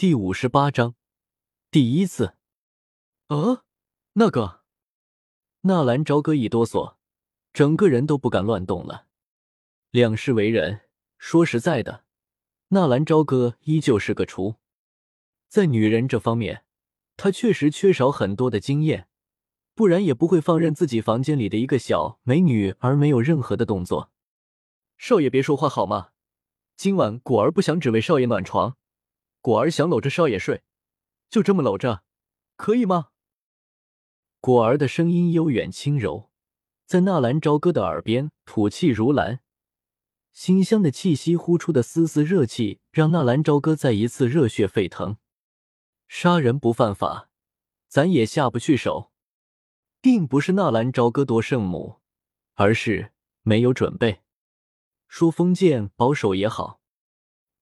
第五十八章，第一次。呃，那个，纳兰朝歌一哆嗦，整个人都不敢乱动了。两世为人，说实在的，纳兰朝歌依旧是个厨，在女人这方面，他确实缺少很多的经验，不然也不会放任自己房间里的一个小美女而没有任何的动作。少爷别说话好吗？今晚果儿不想只为少爷暖床。果儿想搂着少爷睡，就这么搂着，可以吗？果儿的声音悠远轻柔，在纳兰朝歌的耳边吐气如兰，馨香的气息呼出的丝丝热气，让纳兰朝歌再一次热血沸腾。杀人不犯法，咱也下不去手，并不是纳兰朝歌夺圣母，而是没有准备。说封建保守也好，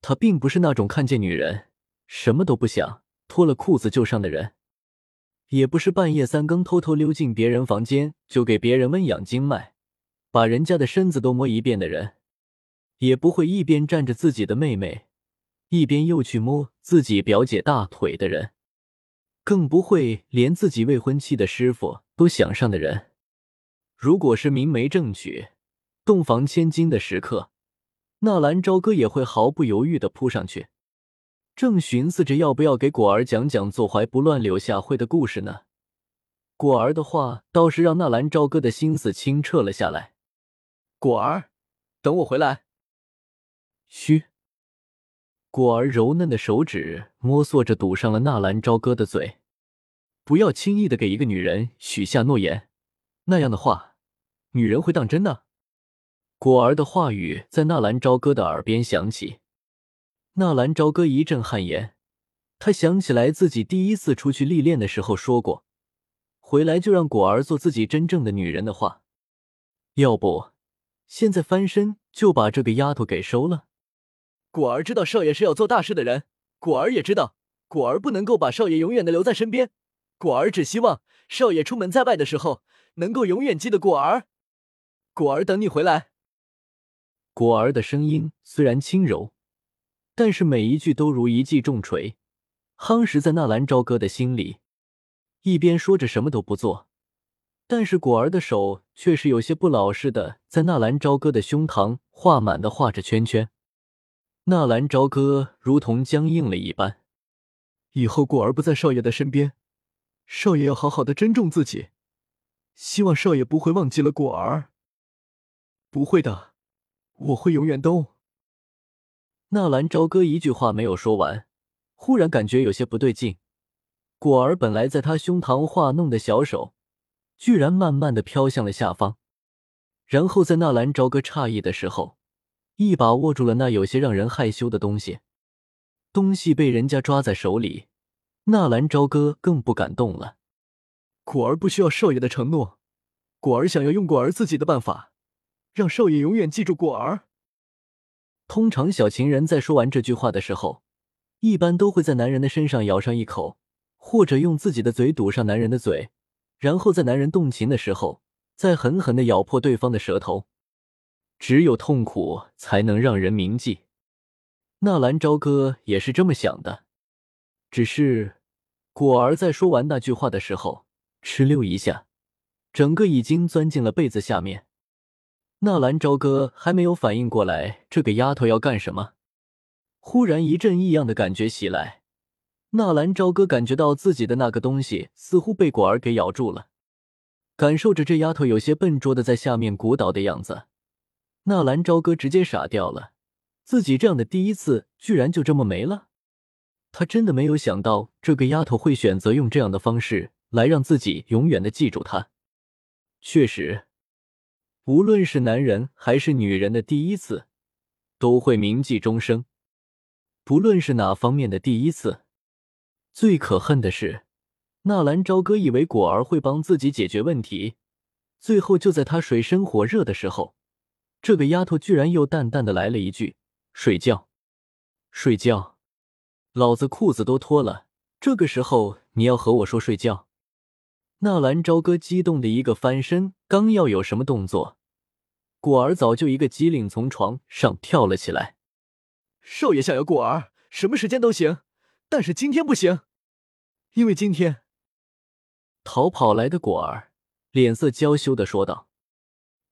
他并不是那种看见女人。什么都不想，脱了裤子就上的人，也不是半夜三更偷偷溜进别人房间就给别人温养经脉，把人家的身子都摸一遍的人，也不会一边站着自己的妹妹，一边又去摸自己表姐大腿的人，更不会连自己未婚妻的师傅都想上的人。如果是明媒正娶、洞房千金的时刻，纳兰朝歌也会毫不犹豫的扑上去。正寻思着要不要给果儿讲讲坐怀不乱柳下惠的故事呢，果儿的话倒是让纳兰朝歌的心思清澈了下来。果儿，等我回来。嘘。果儿柔嫩的手指摸索着堵上了纳兰朝歌的嘴，不要轻易的给一个女人许下诺言，那样的话，女人会当真的。果儿的话语在纳兰朝歌的耳边响起。纳兰朝歌一阵汗颜，他想起来自己第一次出去历练的时候说过，回来就让果儿做自己真正的女人的话。要不，现在翻身就把这个丫头给收了。果儿知道少爷是要做大事的人，果儿也知道果儿不能够把少爷永远的留在身边，果儿只希望少爷出门在外的时候能够永远记得果儿。果儿等你回来。果儿的声音虽然轻柔。但是每一句都如一记重锤，夯实在纳兰朝歌的心里。一边说着什么都不做，但是果儿的手却是有些不老实的，在纳兰朝歌的胸膛画满的画着圈圈。纳兰朝歌如同僵硬了一般。以后果儿不在少爷的身边，少爷要好好的珍重自己。希望少爷不会忘记了果儿。不会的，我会永远都。纳兰朝歌一句话没有说完，忽然感觉有些不对劲。果儿本来在他胸膛画弄的小手，居然慢慢的飘向了下方，然后在纳兰朝歌诧异的时候，一把握住了那有些让人害羞的东西。东西被人家抓在手里，纳兰朝歌更不敢动了。果儿不需要少爷的承诺，果儿想要用果儿自己的办法，让少爷永远记住果儿。通常，小情人在说完这句话的时候，一般都会在男人的身上咬上一口，或者用自己的嘴堵上男人的嘴，然后在男人动情的时候，再狠狠的咬破对方的舌头。只有痛苦才能让人铭记。纳兰朝歌也是这么想的，只是果儿在说完那句话的时候，哧溜一下，整个已经钻进了被子下面。纳兰朝歌还没有反应过来，这个丫头要干什么？忽然一阵异样的感觉袭来，纳兰朝歌感觉到自己的那个东西似乎被果儿给咬住了，感受着这丫头有些笨拙的在下面鼓捣的样子，纳兰朝歌直接傻掉了，自己这样的第一次居然就这么没了。他真的没有想到这个丫头会选择用这样的方式来让自己永远的记住她。确实。无论是男人还是女人的第一次，都会铭记终生。不论是哪方面的第一次，最可恨的是，纳兰朝歌以为果儿会帮自己解决问题，最后就在他水深火热的时候，这个丫头居然又淡淡的来了一句：“睡觉，睡觉，老子裤子都脱了，这个时候你要和我说睡觉？”纳兰朝歌激动的一个翻身，刚要有什么动作。果儿早就一个机灵从床上跳了起来。少爷想要果儿，什么时间都行，但是今天不行，因为今天逃跑来的果儿脸色娇羞的说道：“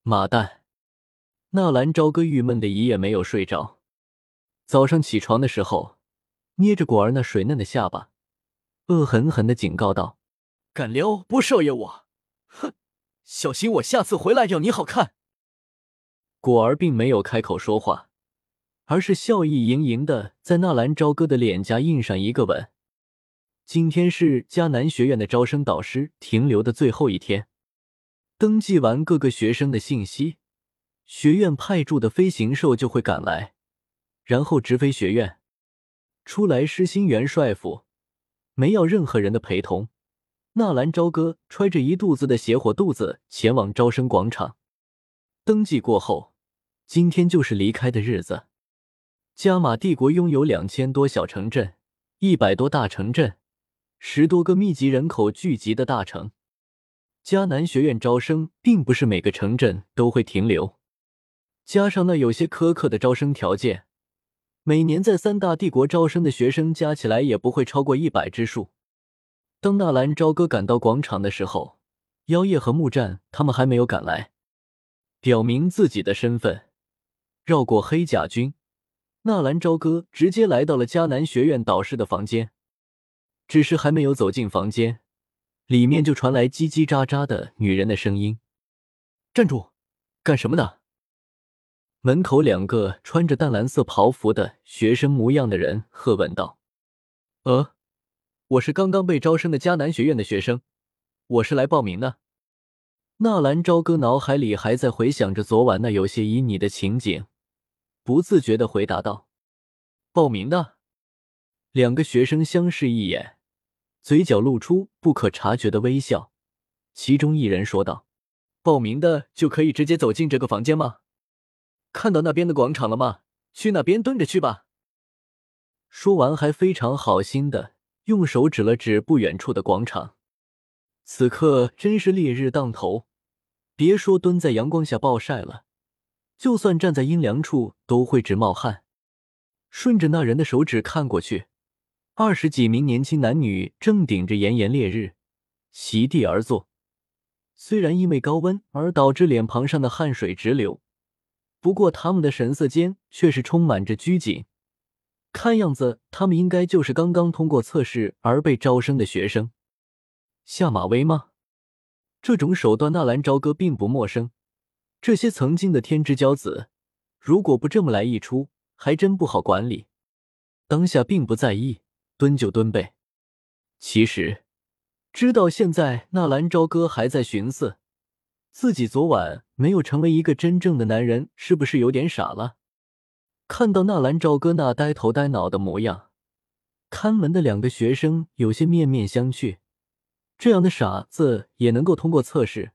妈蛋！”纳兰朝歌郁闷的一夜没有睡着，早上起床的时候，捏着果儿那水嫩的下巴，恶狠狠的警告道：“敢撩拨少爷我，哼，小心我下次回来要你好看。”果儿并没有开口说话，而是笑意盈盈的在纳兰朝歌的脸颊印上一个吻。今天是迦南学院的招生导师停留的最后一天，登记完各个学生的信息。学院派驻的飞行兽就会赶来，然后直飞学院。出来失心元帅府，没要任何人的陪同。纳兰朝歌揣着一肚子的邪火肚子前往招生广场。登记过后，今天就是离开的日子。加玛帝国拥有两千多小城镇，一百多大城镇，十多个密集人口聚集的大城。迦南学院招生，并不是每个城镇都会停留。加上那有些苛刻的招生条件，每年在三大帝国招生的学生加起来也不会超过一百之数。当纳兰朝歌赶到广场的时候，妖夜和木战他们还没有赶来。表明自己的身份，绕过黑甲军，纳兰朝歌直接来到了迦南学院导师的房间。只是还没有走进房间，里面就传来叽叽喳喳的女人的声音：“站住，干什么呢？”门口两个穿着淡蓝色袍服的学生模样的人喝问道：“呃，我是刚刚被招生的迦南学院的学生，我是来报名的。”纳兰朝歌脑海里还在回想着昨晚那有些旖旎的情景，不自觉的回答道：“报名的。”两个学生相视一眼，嘴角露出不可察觉的微笑。其中一人说道：“报名的就可以直接走进这个房间吗？”看到那边的广场了吗？去那边蹲着去吧。说完，还非常好心的用手指了指不远处的广场。此刻真是烈日当头，别说蹲在阳光下暴晒了，就算站在阴凉处都会直冒汗。顺着那人的手指看过去，二十几名年轻男女正顶着炎炎烈日席地而坐，虽然因为高温而导致脸庞上的汗水直流。不过，他们的神色间却是充满着拘谨，看样子他们应该就是刚刚通过测试而被招生的学生。下马威吗？这种手段，纳兰朝歌并不陌生。这些曾经的天之骄子，如果不这么来一出，还真不好管理。当下并不在意，蹲就蹲呗。其实，知道现在纳兰朝歌还在寻思。自己昨晚没有成为一个真正的男人，是不是有点傻了？看到纳兰朝歌那呆头呆脑的模样，看门的两个学生有些面面相觑。这样的傻子也能够通过测试，